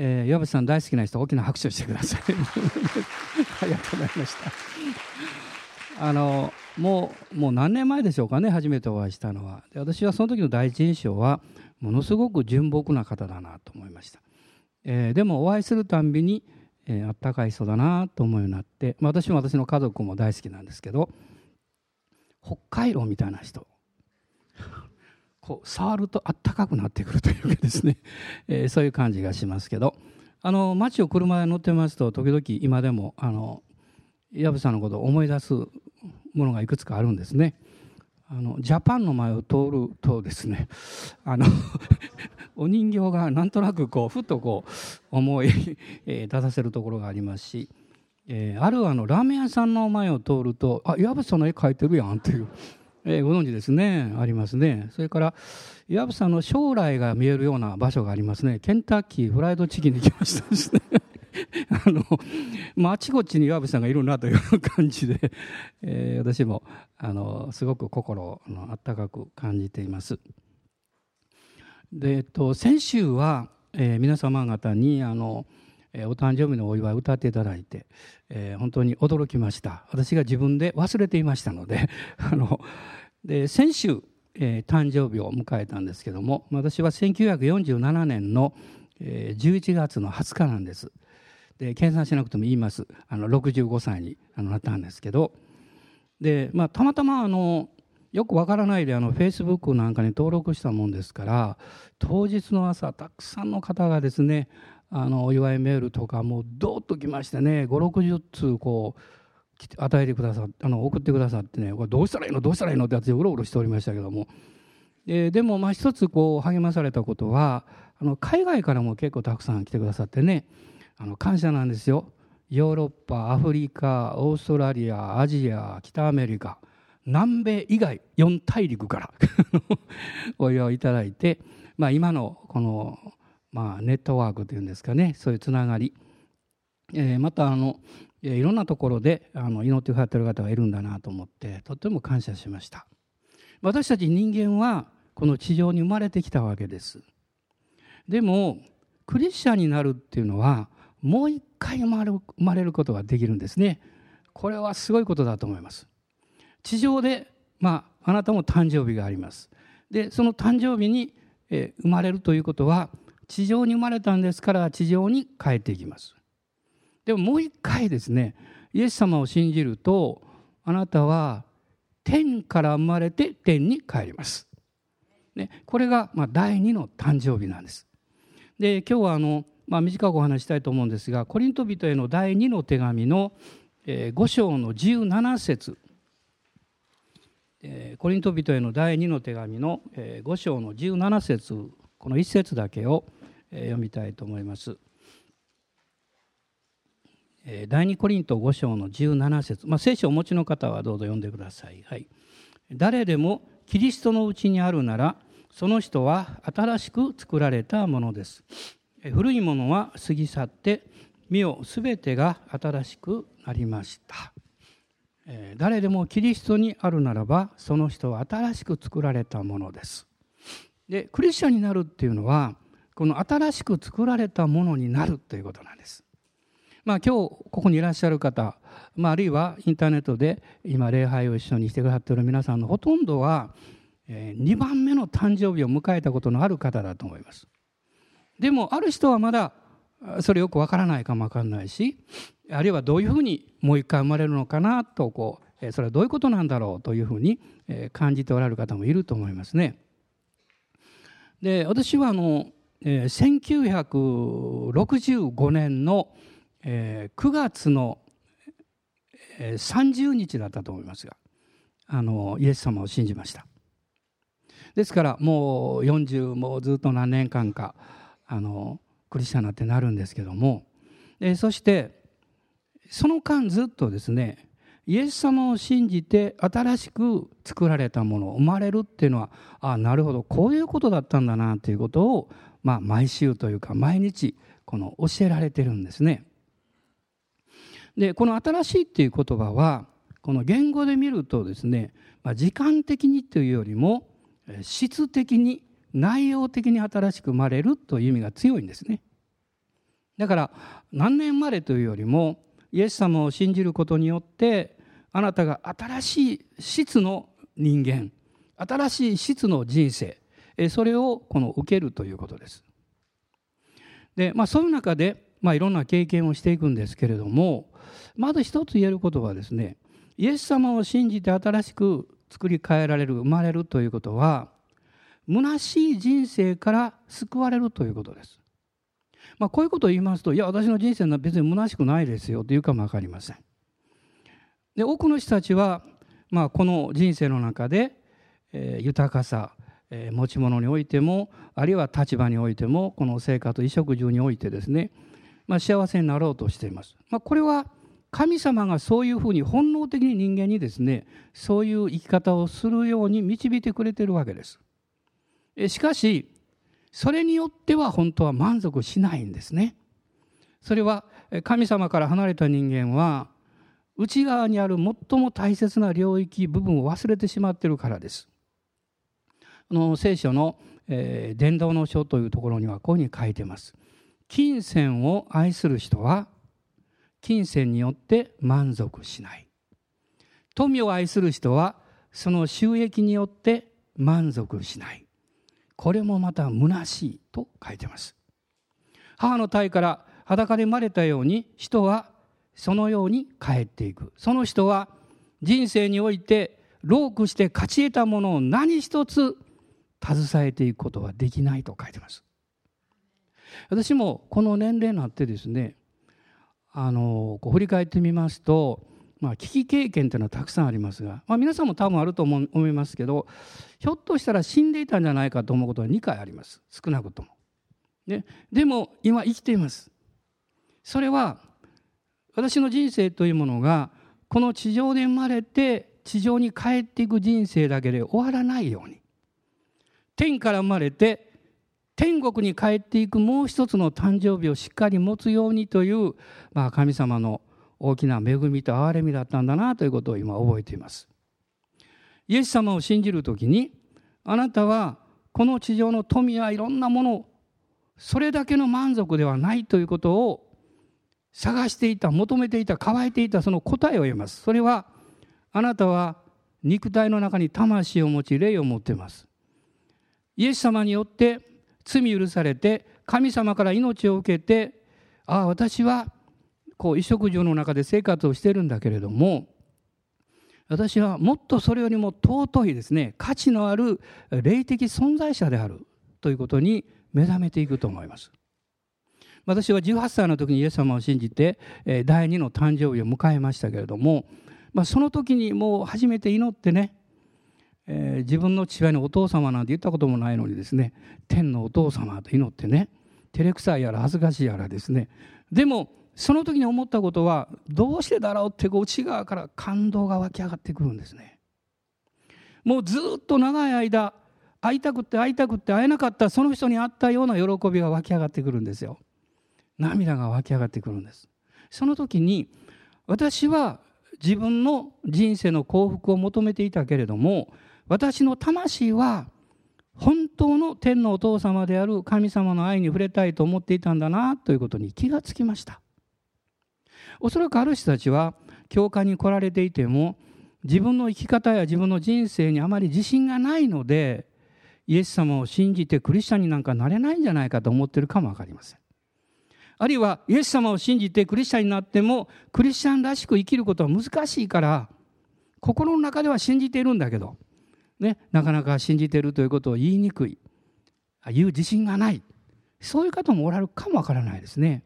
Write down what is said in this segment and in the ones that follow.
えー、岩渕さん大好きな人大きな拍手をしてください。ありがとうございました。あのもうもう何年前でしょうかね初めてお会いしたのは。で私はその時の第一印象はものすごく純朴な方だなと思いました、えー、でもお会いするたんびに、えー、あったかい人だなと思うようになって、まあ、私も私の家族も大好きなんですけど北海道みたいな人。こう触るとあったかくなってくるというかですね、え、そういう感じがしますけどあの街を車で乗ってますと時々今でもあの藪さんのことを思い出すものがいくつかあるんですね。あのジャパンの前を通るとですねあの お人形がなんとなくこうふっとこう思い、出させるところがありますし、えー、あるあのラーメン屋さんの前を通るとあ藪さんの絵描いてるやんっていうえー、ご存知ですね。ありますね。それから岩渕さんの将来が見えるような場所がありますね。ケンタッキーフライドチキンに来ましたですね。あの、まあ、あちこちに岩渕さんがいるなという感じで、えー、私もあのすごく心の温かく感じています。で、えっと、先週は、えー、皆様方にあのえお誕生日のお祝いを歌っていただいて、えー、本当に驚きました。私が自分で忘れていましたので あので先週、えー、誕生日を迎えたんですけども私は1947年の、えー、11月の20日なんです。で計算しなくても言います。あの65歳になったんですけど。で、まあ、たまたまあのよくわからないであのフェイスブックなんかに登録したもんですから当日の朝たくさんの方がですねあのお祝いメールとかもうどっときましてね560通こう与えてくださってあの送ってくださってねこれどうしたらいいの？どうしたらいいの？って私うろうろしておりましたけども。ででもまあ一つこう励まされたことはあの海外からも結構たくさん来てくださってねあの感謝なんですよ。ヨーロッパアフリカオーストラリアアジア北アメリカ南米以外4大陸から お祝いをいただいて、まあ、今のこのまあ、ネットワークというんですかね。そういうつながり、えー、またあのいろんなところであの祈ってくださってる方がいるんだなと思ってとっても感謝しました。私たち人間はこの地上に生まれてきたわけです。でもクリスチャンになるっていうのはもう一回生まれ生まれることができるんですね。これはすごいことだと思います。地上でまああなたも誕生日があります。でその誕生日に、え生まれるということは地上に生まれたんですから地上に帰っていきます。でももう一回ですねイエス様を信じるとあなたは天から生まれて天に帰ります、ね、これがま第二の誕生日なんです。で今日はあの、まあ、短くお話したいと思うんですがコリント人への第二の手紙の5章の17節。コリント人への第2の手紙の5章の17節この1節だけを読みたいと思います。第二コリント5章の17節、まあ、聖書をお持ちの方はどうぞ読んでください。はい、誰でもキリストのうちにあるならその人は新しく作られたものです。古いものは過ぎ去って身をすべてが新しくなりました。誰でもキリストにあるならばその人は新しく作られたものです。でクリスチャンになるっていうのはこの新しく作られたものになるということなんです。まあ、今日ここにいらっしゃる方、まあ、あるいはインターネットで今礼拝を一緒にしてくださっている皆さんのほとんどは2番目の誕生日を迎えたことのある方だと思います。でもある人はまだそれよくわからないかもわかんないしあるいはどういうふうにもう一回生まれるのかなとこうそれはどういうことなんだろうというふうに感じておられる方もいると思いますね。で私はあの1965年の9月の30日だったと思いますがあのイエス様を信じました。ですからもう40もうずっと何年間かあのクリスチャンになってなるんですけどもそしてその間ずっとですねイエス様を信じて新しく作られたもの生まれるっていうのはあなるほどこういうことだったんだなということを、まあ、毎週というか毎日この教えられてるんですね。でこの「新しい」っていう言葉はこの言語で見るとですね、まあ、時間的にというよりも質的に内容的に新しく生まれるという意味が強いんですね。だから何年生までというよりもイエス様を信じることによってあなたが新しい質の人間新しい質の人生それをこの受けるということです。でまあそういう中で、まあ、いろんな経験をしていくんですけれどもまず一つ言えることはですねイエス様を信じて新しく作り変えられる生まれるということは虚しい人生から救われるということです。まあ、こういうことを言いますと、いや、私の人生は別に虚しくないですよというかも分かりません。で、多くの人たちは、まあ、この人生の中で、えー、豊かさ、えー、持ち物においても、あるいは立場においても、この生活、衣食住においてですね、まあ、幸せになろうとしています。まあ、これは神様がそういうふうに本能的に人間にですね、そういう生き方をするように導いてくれているわけです。しかし、それによっては本当は満足しないんですね。それは神様から離れた人間は内側にある最も大切な領域部分を忘れてしまっているからです。あの聖書の、伝道の書というところにはこういうふうに書いてます。金銭を愛する人は金銭によって満足しない。富を愛する人はその収益によって満足しない。これもまた虚しいと書いてます母の体から裸で生まれたように人はそのように帰っていくその人は人生において労苦して勝ち得たものを何一つ携えていくことはできないと書いてます私もこの年齢になってですねあのこう振り返ってみますとまあ、危機経験というのはたくさんありますが、まあ、皆さんも多分あると思いますけどひょっとしたら死んでいたんじゃないかと思うことは2回あります少なくとも。ね、でも今生きています。それは私の人生というものがこの地上で生まれて地上に帰っていく人生だけで終わらないように天から生まれて天国に帰っていくもう一つの誕生日をしっかり持つようにという、まあ、神様の大きな恵みと憐れみだったんだなということを今覚えています。イエス様を信じる時にあなたはこの地上の富やいろんなものそれだけの満足ではないということを探していた求めていた乾いていたその答えを得ます。それはあなたは肉体の中に魂を持ち霊を持っています。イエス様によって罪許されて神様から命を受けてああ私はこう衣食住の中で生活をしてるんだけれども私はもっとそれよりも尊いですね価値のある霊的存在者であるということに目覚めていくと思います。私は18歳の時にイエス様を信じて第二の誕生日を迎えましたけれども、まあ、その時にもう初めて祈ってね、えー、自分の父親のお父様なんて言ったこともないのにですね天のお父様と祈ってね照れくさいやら恥ずかしいやらですねでもその時に思ったことはどうしてだろうってこう内側から感動が湧き上がってくるんですね。もうずっと長い間会いたくって会いたくって会えなかったその人に会ったような喜びが湧き上がってくるんですよ。涙が湧き上がってくるんです。その時に私は自分の人生の幸福を求めていたけれども私の魂は本当の天のお父様である神様の愛に触れたいと思っていたんだなということに気がつきましたおそらくある人たちは教会に来られていても自分の生き方や自分の人生にあまり自信がないのでイエス様を信じてクリスチャンになんかなれないんじゃないかと思ってるかも分かりません。あるいはイエス様を信じてクリスチャンになってもクリスチャンらしく生きることは難しいから心の中では信じているんだけど、ね、なかなか信じてるということを言いにくい言う自信がないそういう方もおられるかもわからないですね。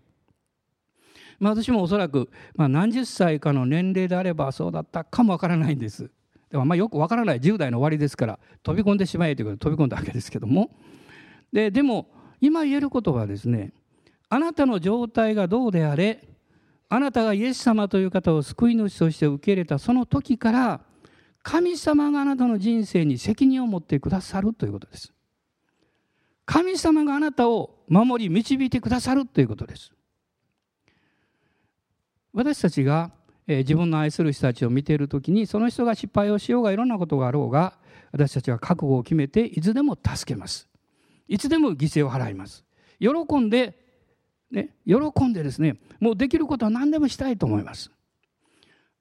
まあ、私もおそらく、まあ、何十歳かの年齢であればそうだったかもわからないんです。でもまあよくわからない10代の終わりですから飛び込んでしまえということで飛び込んだわけですけどもででも今言えることはですねあなたの状態がどうであれあなたがイエス様という方を救い主として受け入れたその時から神様があなたの人生に責任を持ってくださるということです。神様があなたを守り導いてくださるということです。私たちが自分の愛する人たちを見ている時にその人が失敗をしようがいろんなことがあろうが私たちは覚悟を決めていつでも助けますいつでも犠牲を払います喜んでね、喜んでですねもうできることは何でもしたいと思います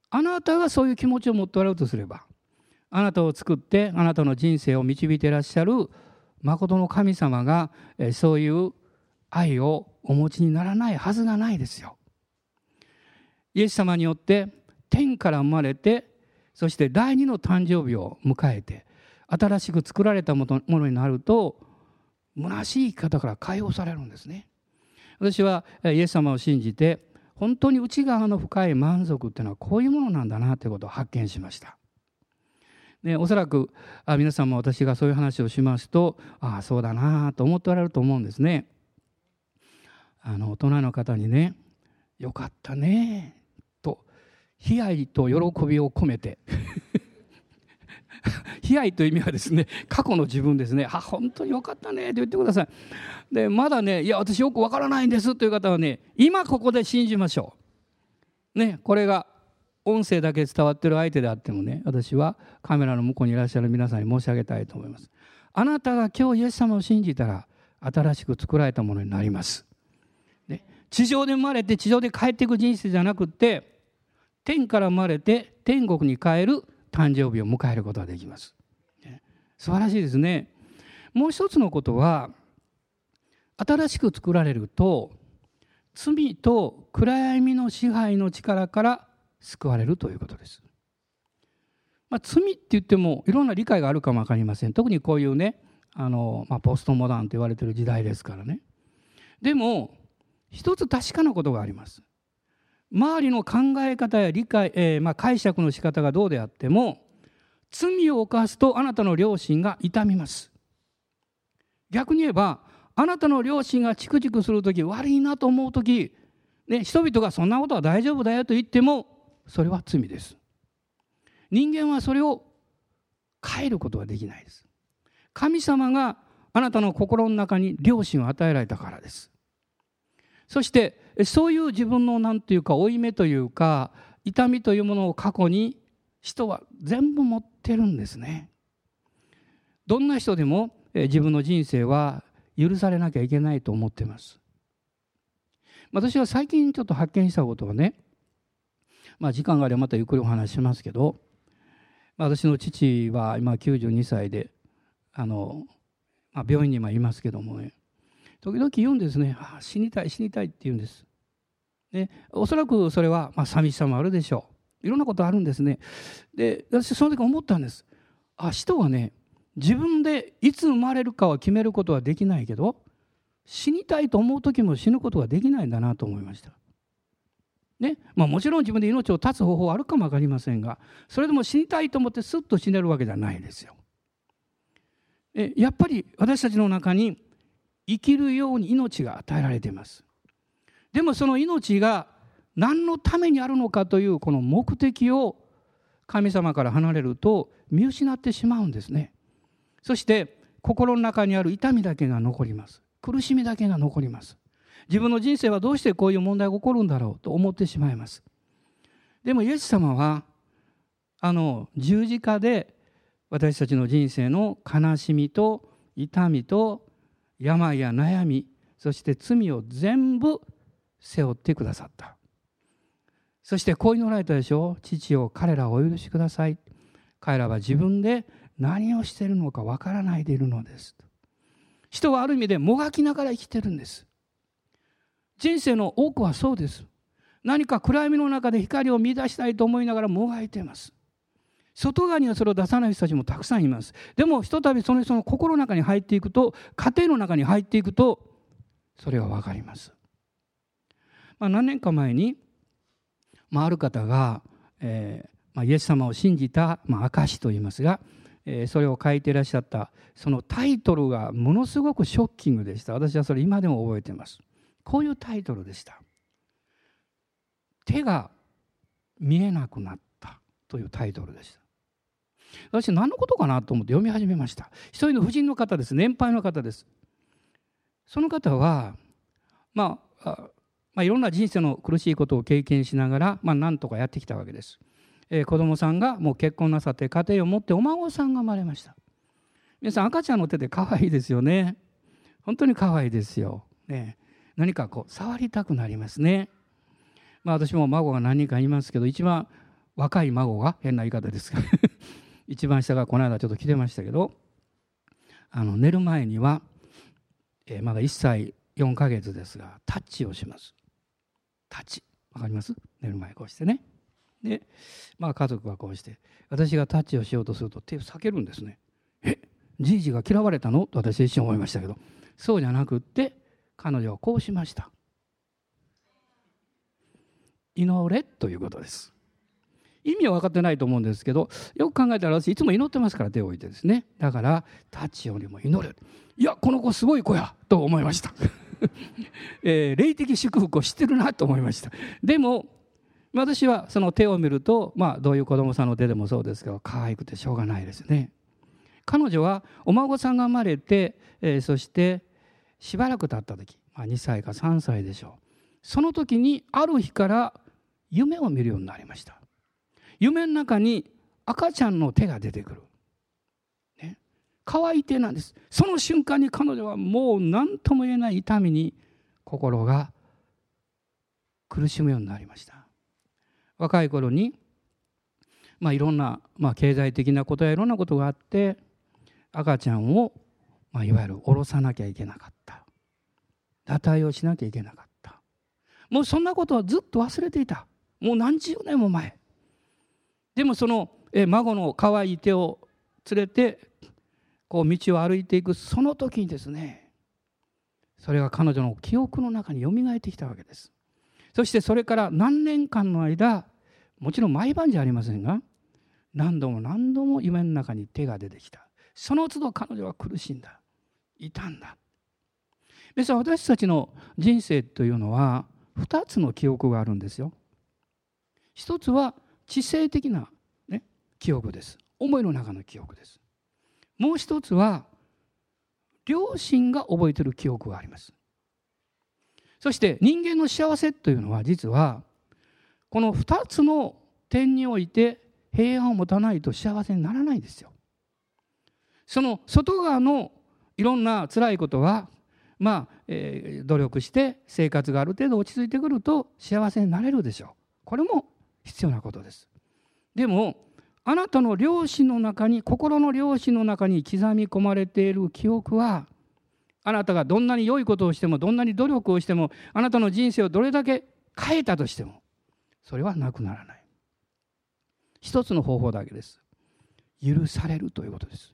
あなたがそういう気持ちを持っておられるとすればあなたを作ってあなたの人生を導いていらっしゃる誠の神様がそういう愛をお持ちにならないはずがないですよ。イエス様によって天から生まれてそして第二の誕生日を迎えて新しく作られたものになると虚しい生き方から解放されるんですね。私はイエス様を信じて本当に内側の深い満足っていうのはこういうものなんだなということを発見しました。でおそらくあ皆さんも私がそういう話をしますとああそうだなと思っておられると思うんですね。あの大人の方にね「よかったね」と悲哀と喜びを込めて。悲哀という意味はですね過去の自分ですね「あ本当によかったね」と言ってください。でまだね「いや私よくわからないんです」という方はね今ここで信じましょう。ねこれが音声だけ伝わってる相手であってもね私はカメラの向こうにいらっしゃる皆さんに申し上げたいと思いますあなたが今日イエス様を信じたら新しく作られたものになります地上で生まれて地上で帰っていく人生じゃなくて天から生まれて天国に帰る誕生日を迎えることができます。素晴らしいですね。もう一つのことは新しく作られると罪と暗闇の支配の力から救われるということです。まあ、罪って言ってもいろんな理解があるかも分かりません特にこういうねあの、まあ、ポストモダンと言われてる時代ですからねでも一つ確かなことがあります。周りの考え方や理解、えー、まあ、解釈の仕方がどうであっても罪を犯すとあなたの良心が痛みます。逆に言えばあなたの良心がチクチクする時悪いなと思う時、ね、人々がそんなことは大丈夫だよと言ってもそれは罪です。人間はそれを変えることはできないです。神様があなたの心の中に良心を与えられたからです。そしてそういう自分の何ていうか負い目というか痛みというものを過去に人は全部持ってるんですね。どんな人でも自分の人生は許されなきゃいけないと思ってます。私は最近ちょっと発見したことはね、まあ、時間があればまたゆっくりお話しますけど私の父は今92歳であの、まあ、病院に今いますけどもね。時々言うんですね。あ死にたい死にたいって言うんです、ね、おそらくそれは、まあ、寂しさもあるでしょう。いろんなことあるんですね。で私その時思ったんです。あ人はね自分でいつ生まれるかは決めることはできないけど死にたいと思う時も死ぬことができないんだなと思いました。ね。まあ、もちろん自分で命を絶つ方法はあるかも分かりませんがそれでも死にたいと思ってスッと死ねるわけじゃないですよ。えやっぱり私たちの中に生きるように命が与えられています。でもその命が何のためにあるのかというこの目的を神様から離れると見失ってしまうんですね。そして心の中にある痛みだけが残ります。苦しみだけが残ります。自分の人生はどうしてこういう問題が起こるんだろうと思ってしまいます。でもイエス様はあの十字架で私たちの人生の悲しみと痛みと病や悩みそして罪を全部背負ってくださった。そしてこう祈られたでしょう父を彼らをお許しください。彼らは自分で何をしているのかわからないでいるのです。人はある意味でもがきながら生きてるんです。人生の多くはそうです。何か暗闇の中で光を見出したいと思いながらもがいています。外側にはそれを出さない人たちもたくさんいます。でもひとたびその人の心の中に入っていくと家庭の中に入っていくとそれは分かります、まあ、何年か前に、まあ、ある方が、えーまあ、イエス様を信じた、まあ、証といいますが、えー、それを書いていらっしゃったそのタイトルがものすごくショッキングでした。私はそれ今でも覚えています。こういうタイトルでした。手が見えなくなったというタイトルでした。私何のことかなと思って読み始めました。一人の婦人の方です。年配の方です。その方はまあまあ、いろんな人生の苦しいことを経験しながら、まあ、なんとかやってきたわけです、えー、子供さんがもう結婚なさって家庭を持ってお孫さんが生まれました。皆さん赤ちゃんの手で可愛いですよね。本当に可愛いですよ、ね。何かこう触りたくなりますね。まあ私も孫が何人かいますけど一番若い孫が変な言い方ですが 一番下がこの間ちょっと来てましたけどあの寝る前には、えー、まだ1歳4ヶ月ですがタッチをします。タッチ。わかります？寝る前こうしてね。でまあ家族はこうして私がタッチをしようとすると手を避けるんですねえじいじが嫌われたの？と私一瞬思いましたけど。そうじゃなくって彼女はこうしました。祈れということです。意味は分かってないと思うんですけどよく考えたら私いつも祈ってますから手を置いてですね。だからタッチよりも祈れ。いやこの子すごい子やと思いました、えー、霊的祝福を知ってるなと思いました。でも私はその手を見るとまあどういう子供さんの手でもそうですけど可愛くてしょうがないですね。彼女はお孫さんが生まれて、えー、そしてしばらく経った時、まあ、2歳か3歳でしょう。その時にある日から夢を見るようになりました。夢の中に赤ちゃんの手が出てくる、ね、乾い手なんです。その瞬間に彼女はもう何とも言えない痛みに心が苦しむようになりました。若い頃にまあいろんな、まあ、経済的なことやいろんなことがあって赤ちゃんを、まあ、いわゆる下ろさなきゃいけなかった。堕胎をしなきゃいけなかった。もうそんなことはずっと忘れていた。もう何十年も前。でもその孫の可愛い手を連れてこう道を歩いていく。その時にですねそれが彼女の記憶の中によみがえってきたわけです。そしてそれから何年間の間もちろん毎晩じゃありませんが何度も何度も夢の中に手が出てきた。その都度彼女は苦しんだ。痛んだ。皆さ私たちの人生というのは2つの記憶があるんですよ。一つは知性的な、ね、記憶です。思いの中の記憶です。もう一つは両親が覚えている記憶があります。そして人間の幸せというのは実はこの2つの点において平安を持たないと幸せにならないんですよ。その外側のいろんな辛いことはまあ、えー、努力して生活がある程度落ち着いてくると幸せになれるでしょう。これも必要なことです。でもあなたの良心の中に心の良心の中に刻み込まれている記憶はあなたがどんなに良いことをしてもどんなに努力をしてもあなたの人生をどれだけ変えたとしてもそれはなくならない。一つの方法だけです。許されるということです。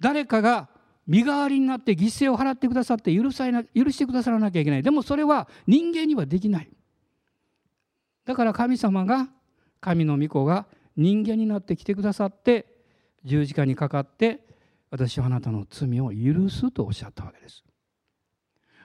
誰かが身代わりになって犠牲を払ってくださって許さな許してくださらなきゃいけない。でもそれは人間にはできない。だから神様が神の御子が人間になってきてくださって十字架にかかって私はあなたの罪を許すとおっしゃったわけです。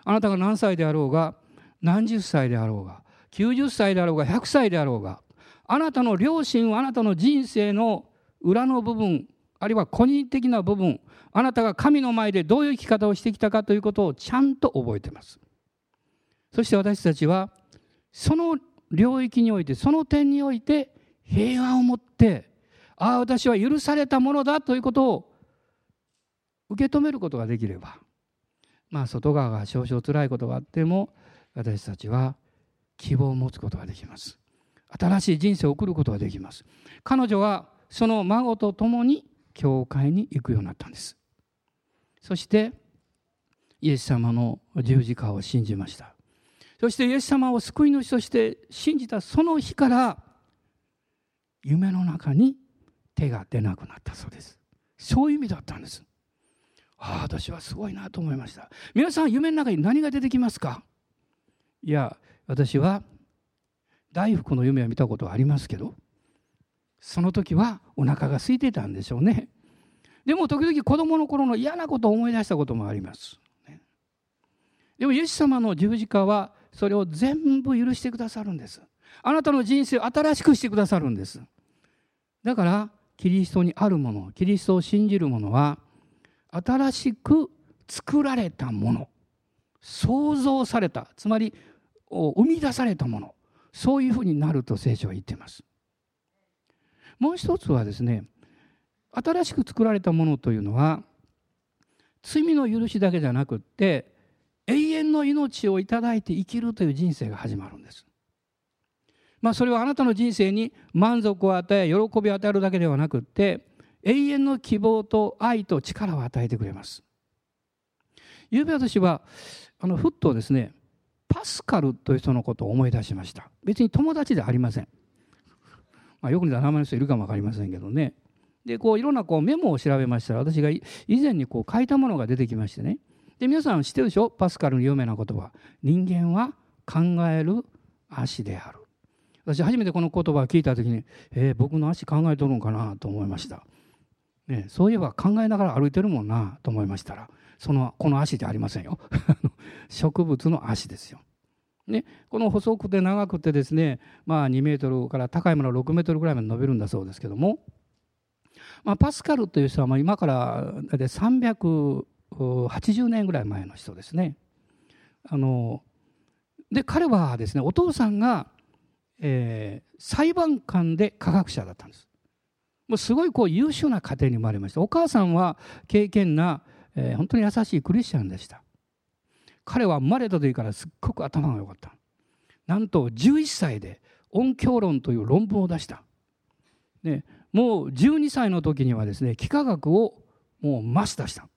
あなたが何歳であろうが何十歳であろうが90歳であろうが100歳であろうがあなたの良心はあなたの人生の裏の部分あるいは個人的な部分あなたが神の前でどういう生き方をしてきたかということをちゃんと覚えてます。そして私たちはその領域においてその点において平安を持ってああ私は許されたものだということを受け止めることができればまあ外側が少々辛いことがあっても私たちは希望を持つことができます。新しい人生を送ることができます。彼女はその孫と共に教会に行くようになったんです。そしてイエス様の十字架を信じました。そしてイエス様を救い主として信じたその日から夢の中に手が出なくなったそうです。そういう意味だったんです。ああ私はすごいなと思いました。皆さん夢の中に何が出てきますか？いや私は大福の夢を見たことはありますけどその時はお腹が空いてたんでしょうね。でも時々子供の頃の嫌なことを思い出したこともあります。でもイエス様の十字架はそれを全部許してくださるんです。あなたの人生を新しくしてくださるんです。だからキリストにあるものキリストを信じるものは新しく作られたもの。創造された。つまり生み出されたもの。そういうふうになると聖書は言っています。もう一つはですね新しく作られたものというのは罪の許しだけじゃなくって永遠の命をいただいて生きるという人生が始まるんです。まあ、それはあなたの人生に満足を与え喜びを与えるだけではなくって永遠の希望と愛と力を与えてくれます。ゆうべ私はあのふっとですねパスカルという人のことを思い出しました。別に友達ではありません。まあ、よく似た名前の人いるかも分かりませんけどね。でこういろんなこうメモを調べましたら私が以前にこう書いたものが出てきましてね。で皆さん知ってるでしょ？パスカルの有名な言葉。人間は考える足である。私初めてこの言葉を聞いた時に、えー、僕の足考えとるんかなと思いました、ね、そういえば考えながら歩いてるもんなと思いましたらそのこの足でありませんよ。植物の足ですよ。ね、この細くて長くてですね、まあ、2メートルから高いものは6メートルぐらいまで伸びるんだそうですけども、まあ、パスカルという人は今から大体380年ぐらい前の人ですね。あので彼はですねお父さんがえー、裁判官で科学者だったんです。もうすごいこう優秀な家庭に生まれました。お母さんは敬虔な、えー、本当に優しいクリスチャンでした。彼は生まれた時からすっごく頭が良かった。なんと11歳で音響論という論文を出した。ね、もう12歳の時にはですね幾何学をもうマスターした。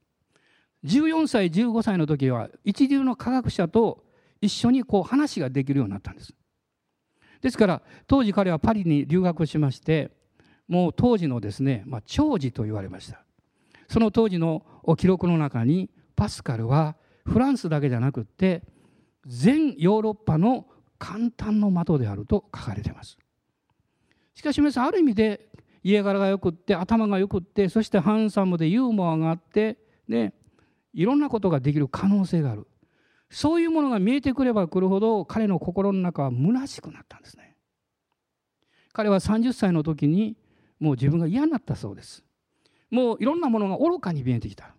14歳15歳の時は一流の科学者と一緒にこう話ができるようになったんです。ですから当時彼はパリに留学しましてもう当時のですね、まあ、長寿と言われましたその当時の記録の中にパスカルはフランスだけじゃなくって全ヨーロッパの簡単の的であると書かれています。しかし皆さんある意味で家柄がよくって頭がよくってそしてハンサムでユーモアがあってねいろんなことができる可能性がある。そういうものが見えてくればくるほど彼の心の中は虚しくなったんですね。彼は30歳の時にもう自分が嫌になったそうです。もういろんなものが愚かに見えてきた。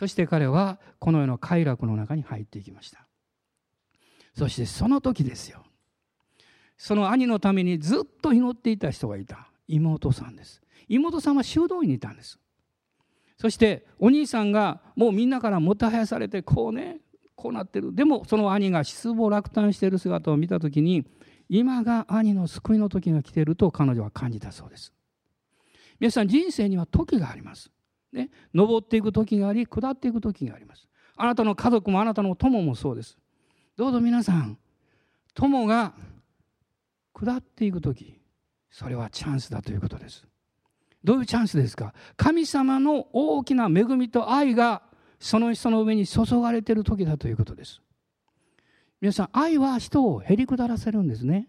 そして彼はこの世の快楽の中に入っていきました。そしてその時ですよ。その兄のためにずっと祈っていた人がいた。妹さんです。妹さんは修道院にいたんです。そしてお兄さんがもうみんなからもたはやされてこうねこうなってる。でもその兄が失望落胆している姿を見た時に今が兄の救いの時が来ていると彼女は感じたそうです。皆さん人生には時があります。ね登っていく時があり下っていく時があります。あなたの家族もあなたの友もそうです。どうぞ皆さん友が下っていく時それはチャンスだということです。どういうチャンスですか？神様の大きな恵みと愛がその人の上に注がれている時だということです。皆さん愛は人をへりくだらせるんですね。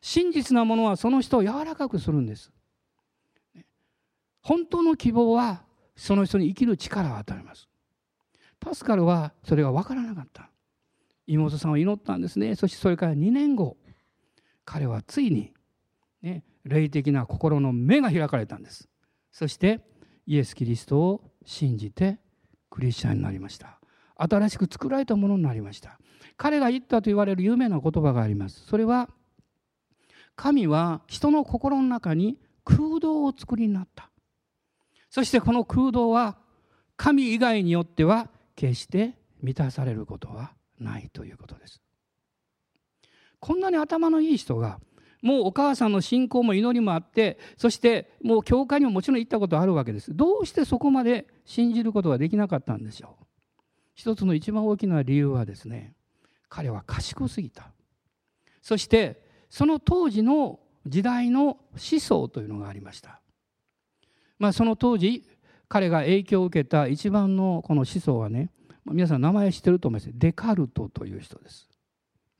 真実なものはその人を柔らかくするんです。本当の希望はその人に生きる力を与えます。パスカルはそれが分からなかった。妹さんを祈ったんですね。そしてそれから2年後彼はついに、ね、霊的な心の目が開かれたんです。そしてイエス・キリストを信じてクリスチャンになりました。新しく作られたものになりました。彼が言ったと言われる有名な言葉があります。それは神は人の心の中に空洞を作りになった。そしてこの空洞は神以外によっては決して満たされることはないということです。こんなに頭のいい人がもうお母さんの信仰も祈りもあってそしてもう教会にももちろん行ったことあるわけです。どうしてそこまで信じることができなかったんでしょう。一つの一番大きな理由はですね彼は賢すぎた。そしてその当時の時代の思想というのがありました。まあその当時彼が影響を受けた一番のこの思想はね皆さん名前知ってると思います。デカルトという人です。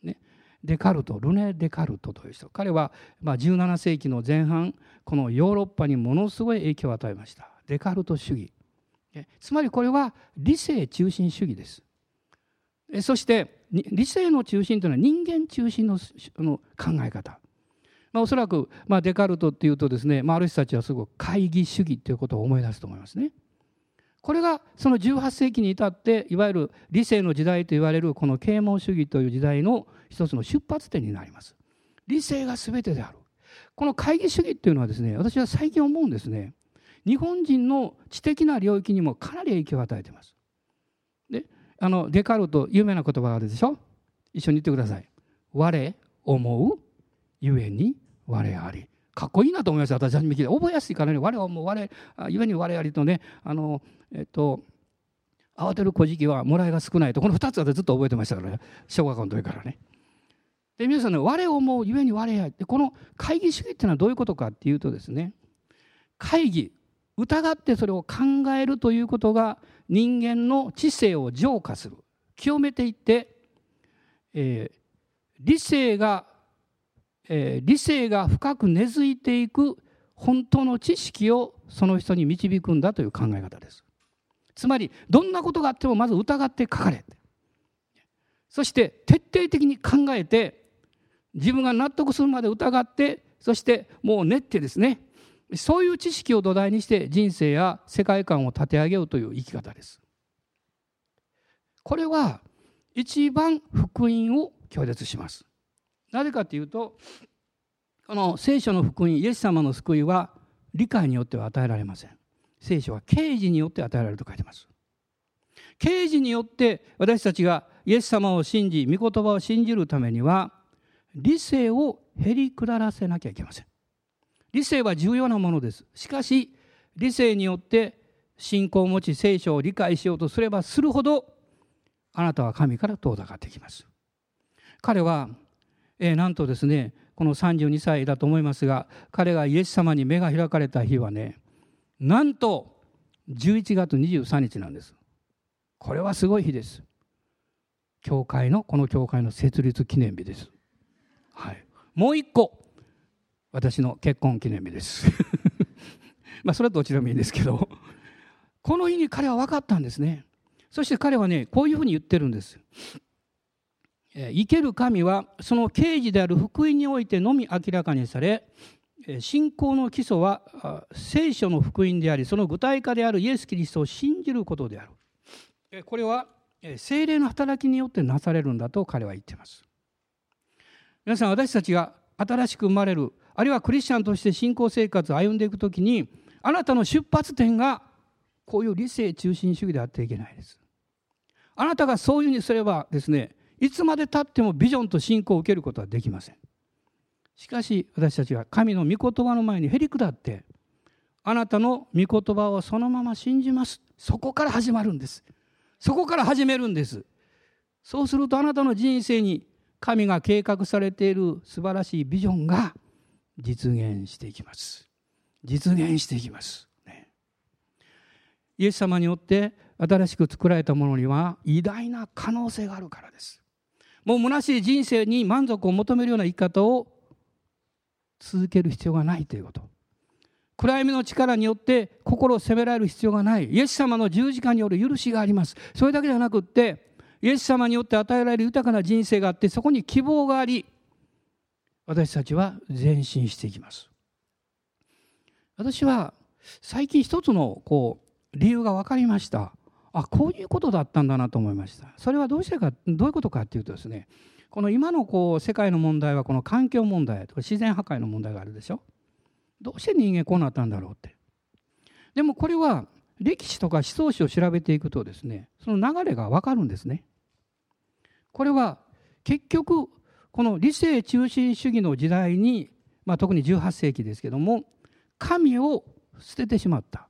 ね。デカルト。ルネ・デカルトという人。彼はま17世紀の前半このヨーロッパにものすごい影響を与えました。デカルト主義。つまりこれは理性中心主義です。そして理性の中心というのは人間中心の考え方。まあ、おそらく、まあ、デカルトっていうとですね、まあ、ある人たちはすごく会議主義ということを思い出すと思いますね。これがその18世紀に至っていわゆる理性の時代と言われるこの啓蒙主義という時代の一つの出発点になります。理性が全てである。この会議主義っていうのはですね私は最近思うんですね日本人の知的な領域にもかなり影響を与えています。であのデカルト有名な言葉があるでしょ？一緒に言ってください我思うゆえに我あり。かっこいいなと思いました私初め聞いて。覚えやすいからね。我思う我ゆえに我ありとねあのえっと慌てる小じはもらいが少ないと。この2つはずっと覚えてましたからね。小学校の時からね。で皆さんね我を思うゆえに我あり。でこの会議主義っていうのはどういうことかっていうとですね。会議疑ってそれを考えるということが人間の知性を浄化する。清めていって、えー、理性が、えー、理性が深く根付いていく本当の知識をその人に導くんだという考え方ですつまりどんなことがあってもまず疑って書かれそして徹底的に考えて自分が納得するまで疑ってそしてもう練ってですねそういう知識を土台にして人生や世界観を立て上げようという生き方です。これは一番福音を拒絶します。なぜかというとこの聖書の福音イエス様の救いは理解によっては与えられません。聖書は啓示によって与えられると書いてます。啓示によって私たちがイエス様を信じ御言葉を信じるためには理性をへりくだらせなきゃいけません。理性は重要なものですしかし理性によって信仰を持ち聖書を理解しようとすればするほどあなたは神から遠ざかってきます彼は、えー、なんとですねこの32歳だと思いますが彼がイエス様に目が開かれた日はねなんと11月23日なんです。これはすごい日です。教会のこの教会の設立記念日です、はい、もう一個私の結婚記念日です。まあそれはどちらもいいんですけどこの日に彼は分かったんですね。そして彼はねこういうふうに言ってるんです。生ける神はその刑事である福音においてのみ明らかにされ信仰の基礎は聖書の福音でありその具体化であるイエス・キリストを信じることであるこれは精霊の働きによってなされるんだと彼は言っています皆さん私たちが新しく生まれるあるいはクリスチャンとして信仰生活を歩んでいくときにあなたの出発点がこういう理性中心主義であってはいけないです。あなたがそういうふうにすればですねいつまでたってもビジョンと信仰を受けることはできません。しかし私たちは神の御言葉の前にへり下ってあなたの御言葉をそのまま信じます。そこから始まるんです。そこから始めるんです。そうするとあなたの人生に神が計画されている素晴らしいビジョンが実現していきます。実現していきます、ね、イエス様によって新しく作られたものには偉大な可能性があるからです。もう虚しい人生に満足を求めるような生き方を続ける必要がないということ。暗闇の力によって心を責められる必要がない。イエス様の十字架による許しがあります。それだけではなくってイエス様によって与えられる豊かな人生があってそこに希望があり私たちは前進していきます。私は最近一つのこう理由が分かりました。あこういうことだったんだなと思いました。それはどうしてかどういうことかっていうとですねこの今のこう世界の問題はこの環境問題とか自然破壊の問題があるでしょ。どうして人間こうなったんだろうって。でもこれは歴史とか思想史を調べていくとですねその流れが分かるんですね。これは結局この理性中心主義の時代に、まあ、特に18世紀ですけども神を捨ててしまった。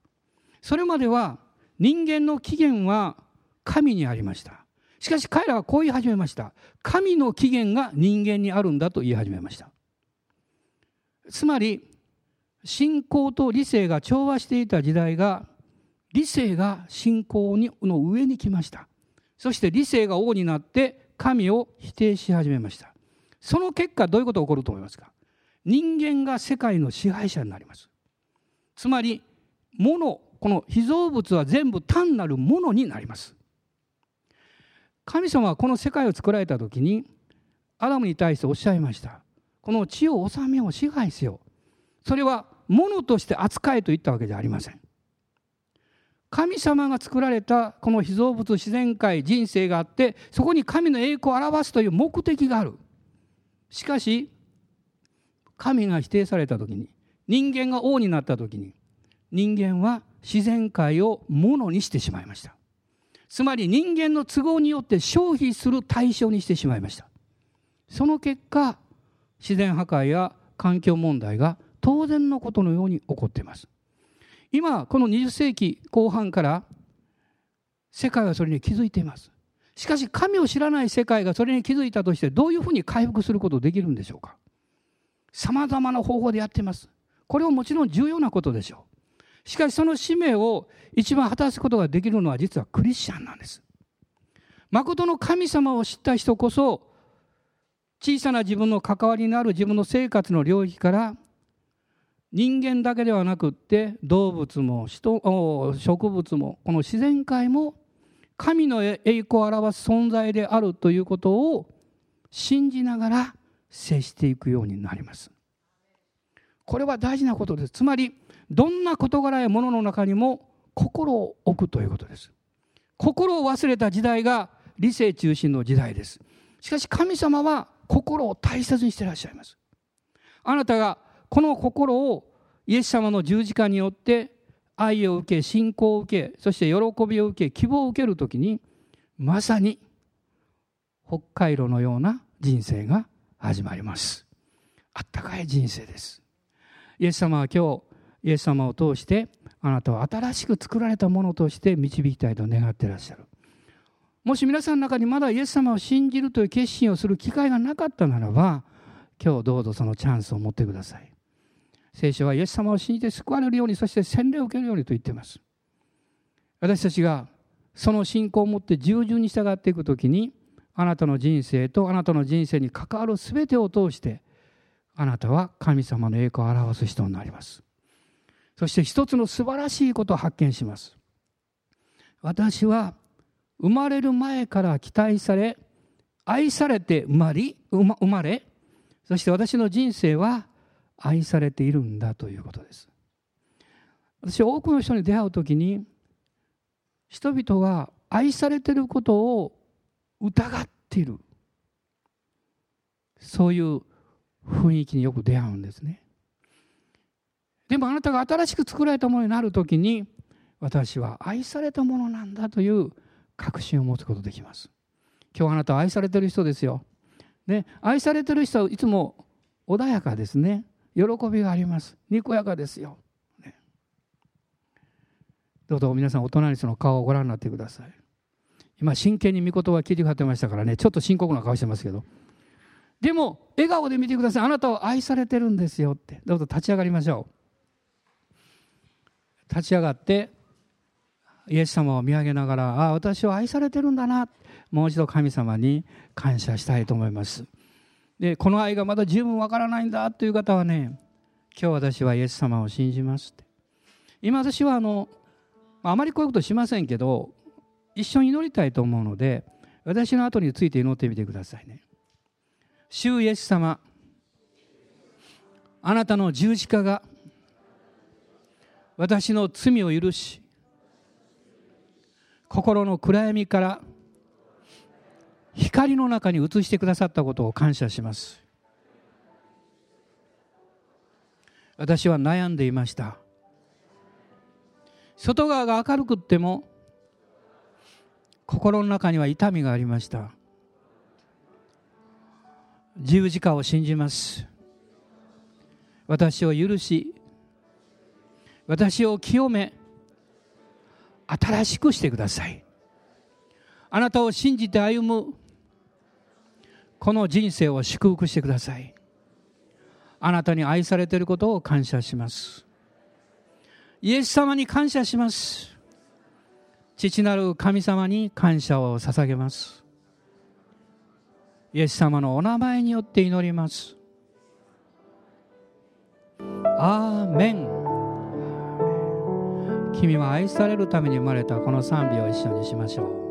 それまでは人間の起源は神にありました。しかし彼らはこう言い始めました。神の起源が人間にあるんだと言い始めました。つまり信仰と理性が調和していた時代が理性が信仰の上に来ました。そして理性が王になって神を否定し始めました。その結果どういうことが起こると思いますか？人間が世界の支配者になります。つまり物この被造物は全部単なるものになります。神様はこの世界を作られた時にアダムに対しておっしゃいました。この地を治めを支配せよ。それは物として扱えと言ったわけじゃありません。神様が作られたこの被造物自然界人生があってそこに神の栄光を表すという目的がある。しかし神が否定された時に人間が王になった時に人間は自然界をものにしてしまいました。つまり人間の都合によって消費する対象にしてしまいました。その結果自然破壊や環境問題が当然のことのように起こっています。今この20世紀後半から世界はそれに気づいています。しかし神を知らない世界がそれに気づいたとしてどういうふうに回復することできるんでしょうか。さまざまな方法でやっています。これはもちろん重要なことでしょう。しかしその使命を一番果たすことができるのは実はクリスチャンなんです誠の神様を知った人こそ小さな自分の関わりのある自分の生活の領域から人間だけではなくって動物も人植物もこの自然界も神の栄光を表す存在であるということを信じながら接していくようになります。これは大事なことです。つまりどんな事柄やものの中にも心を置くということです。心を忘れた時代が理性中心の時代です。しかし神様は心を大切にしていらっしゃいます。あなたがこの心をイエス様の十字架によって愛を受け信仰を受けそして喜びを受け希望を受ける時にまさに北海道のような人生が始まりますあったかい人生ですイエス様は今日イエス様を通してあなたを新しく作られたものとして導きたいと願っていらっしゃる。もし皆さんの中にまだイエス様を信じるという決心をする機会がなかったならば今日どうぞそのチャンスを持ってください。聖書はイエス様を信じて救われるようにそして洗礼を受けるようにと言っています。私たちがその信仰を持って従順に従っていく時にあなたの人生とあなたの人生に関わる全てを通してあなたは神様の栄光を表す人になります。そして一つの素晴らしいことを発見します。私は生まれる前から期待され愛されて生まれ生まれそして私の人生は愛されているんだということです。私多くの人に出会う時に人々が愛されてることを疑っている。そういう雰囲気によく出会うんですね。でもあなたが新しく作られたものになる時に私は愛されたものなんだという確信を持つことができます。今日あなたは愛されてる人ですよ、ね、愛されてる人はいつも穏やかですね。喜びがあります。にこやかですよ、ね、どうぞ皆さんお隣にその顔をご覧になってください。今真剣に御言葉聞いてくれてましたからね。ちょっと深刻な顔してますけど。でも笑顔で見てください。あなたは愛されてるんですよって。どうぞ立ち上がりましょう。立ち上がってイエス様を見上げながらああ私は愛されてるんだなもう一度神様に感謝したいと思います。でこの愛がまだ十分わからないんだという方はね今日私はイエス様を信じますって。今私はあのあまりこういうことしませんけど一緒に祈りたいと思うので私の後について祈ってみてくださいね。主イエス様あなたの十字架が私の罪を許し心の暗闇から光の中に移してくださったことを感謝します。私は悩んでいました。外側が明るくっても心の中には痛みがありました。十字架を信じます。私を許し私を清め新しくしてください。あなたを信じて歩むこの人生を祝福してください。あなたに愛されていることを感謝します。イエス様に感謝します。父なる神様に感謝を捧げます。イエス様のお名前によって祈ります。アーメン。君は愛されるために生まれたこの賛美を一緒にしましょう。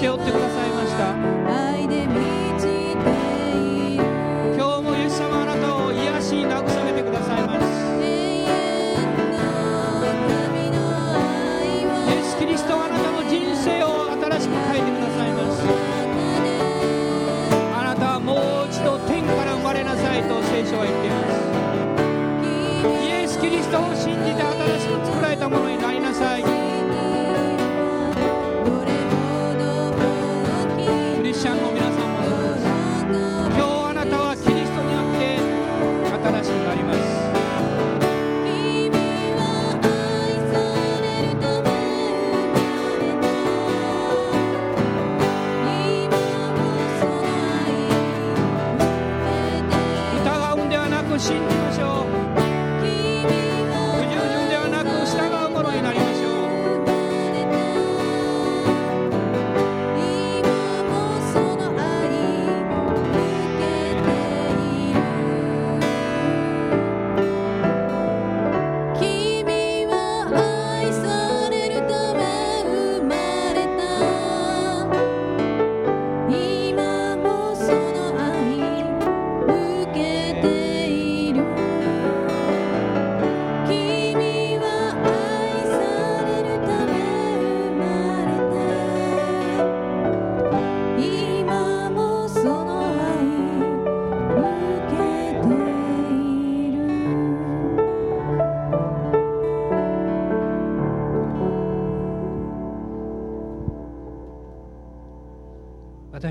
Senhor, teu